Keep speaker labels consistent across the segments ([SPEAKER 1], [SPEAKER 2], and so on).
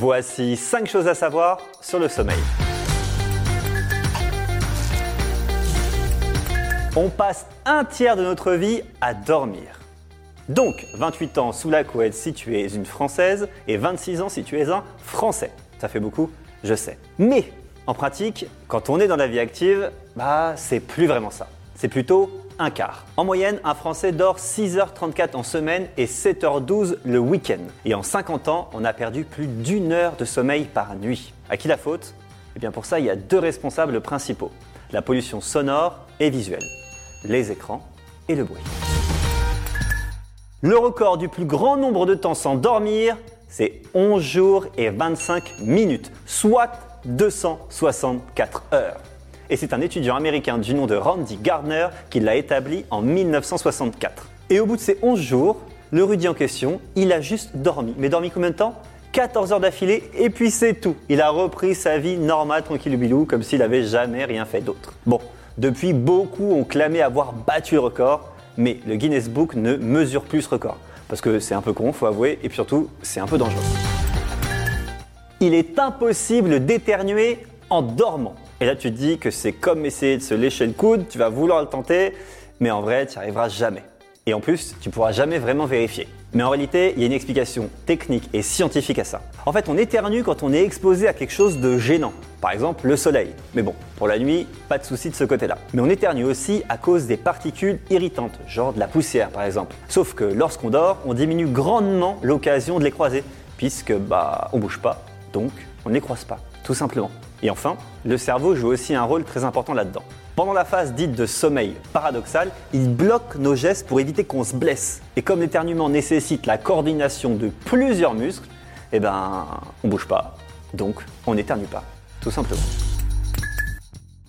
[SPEAKER 1] Voici 5 choses à savoir sur le sommeil. On passe un tiers de notre vie à dormir. Donc, 28 ans sous la couette si tu es une Française et 26 ans si tu es un Français. Ça fait beaucoup, je sais. Mais, en pratique, quand on est dans la vie active, bah, c'est plus vraiment ça. C'est plutôt En moyenne, un Français dort 6h34 en semaine et 7h12 le week-end. Et en 50 ans, on a perdu plus d'une heure de sommeil par nuit. À qui la faute? Eh bien pour ça, il y a deux responsables principaux. La pollution sonore et visuelle. Les écrans et le bruit. Le record du plus grand nombre de temps sans dormir, c'est 11 jours et 25 minutes, soit 264 heures et c'est un étudiant américain du nom de Randy Gardner qui l'a établi en 1964. Et au bout de ces 11 jours, le Rudy en question, il a juste dormi. Mais dormi combien de temps? 14 heures d'affilée et puis c'est tout. Il a repris sa vie normale, tranquille bilou, comme s'il avait jamais rien fait d'autre. Bon, depuis, beaucoup ont clamé avoir battu le record, mais le Guinness Book ne mesure plus ce record. Parce que c'est un peu con, faut avouer, et surtout, c'est un peu dangereux. Il est impossible d'éternuer en dormant. Et là, tu te dis que c'est comme essayer de se lécher le coude, tu vas vouloir le tenter, mais en vrai, tu n'y arriveras jamais. Et en plus, tu pourras jamais vraiment vérifier. Mais en réalité, il y a une explication technique et scientifique à ça. En fait, on éternue quand on est exposé à quelque chose de gênant. Par exemple, le soleil. Mais bon, pour la nuit, pas de souci de ce côté-là. Mais on éternue aussi à cause des particules irritantes, genre de la poussière par exemple. Sauf que lorsqu'on dort, on diminue grandement l'occasion de les croiser, puisque bah on bouge pas, donc on ne les croise pas, tout simplement. Et enfin, le cerveau joue aussi un rôle très important là-dedans. Pendant la phase dite de sommeil paradoxal, il bloque nos gestes pour éviter qu'on se blesse. Et comme l'éternuement nécessite la coordination de plusieurs muscles, eh ben, on bouge pas. Donc, on n'éternue pas, tout simplement.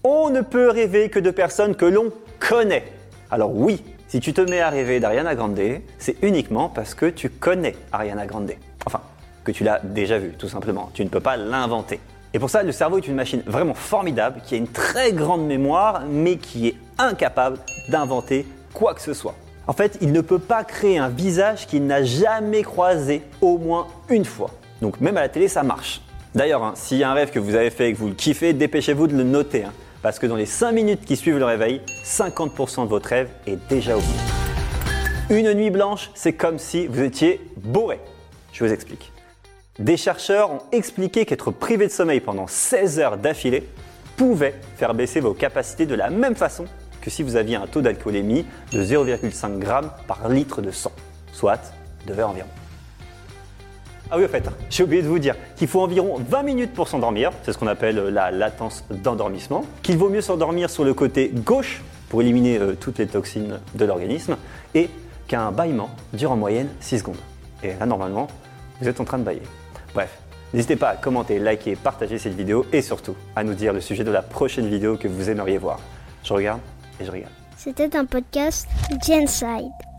[SPEAKER 1] On ne peut rêver que de personnes que l'on connaît. Alors oui, si tu te mets à rêver d'Ariana Grande, c'est uniquement parce que tu connais Ariana Grande. Enfin, que tu l'as déjà vue, tout simplement. Tu ne peux pas l'inventer. Et pour ça, le cerveau est une machine vraiment formidable qui a une très grande mémoire, mais qui est incapable d'inventer quoi que ce soit. En fait, il ne peut pas créer un visage qu'il n'a jamais croisé au moins une fois. Donc même à la télé, ça marche. D'ailleurs, hein, s'il y a un rêve que vous avez fait et que vous le kiffez, dépêchez-vous de le noter. Hein, parce que dans les 5 minutes qui suivent le réveil, 50% de votre rêve est déjà oublié. Une nuit blanche, c'est comme si vous étiez bourré. Je vous explique. Des chercheurs ont expliqué qu'être privé de sommeil pendant 16 heures d'affilée pouvait faire baisser vos capacités de la même façon que si vous aviez un taux d'alcoolémie de 0,5 g par litre de sang, soit de verre environ. Ah oui, en fait, j'ai oublié de vous dire qu'il faut environ 20 minutes pour s'endormir, c'est ce qu'on appelle la latence d'endormissement, qu'il vaut mieux s'endormir sur le côté gauche pour éliminer euh, toutes les toxines de l'organisme, et qu'un bâillement dure en moyenne 6 secondes. Et là, normalement, vous êtes en train de bailler. Bref, n'hésitez pas à commenter, liker, partager cette vidéo et surtout à nous dire le sujet de la prochaine vidéo que vous aimeriez voir. Je regarde et je regarde.
[SPEAKER 2] C'était un podcast Genside.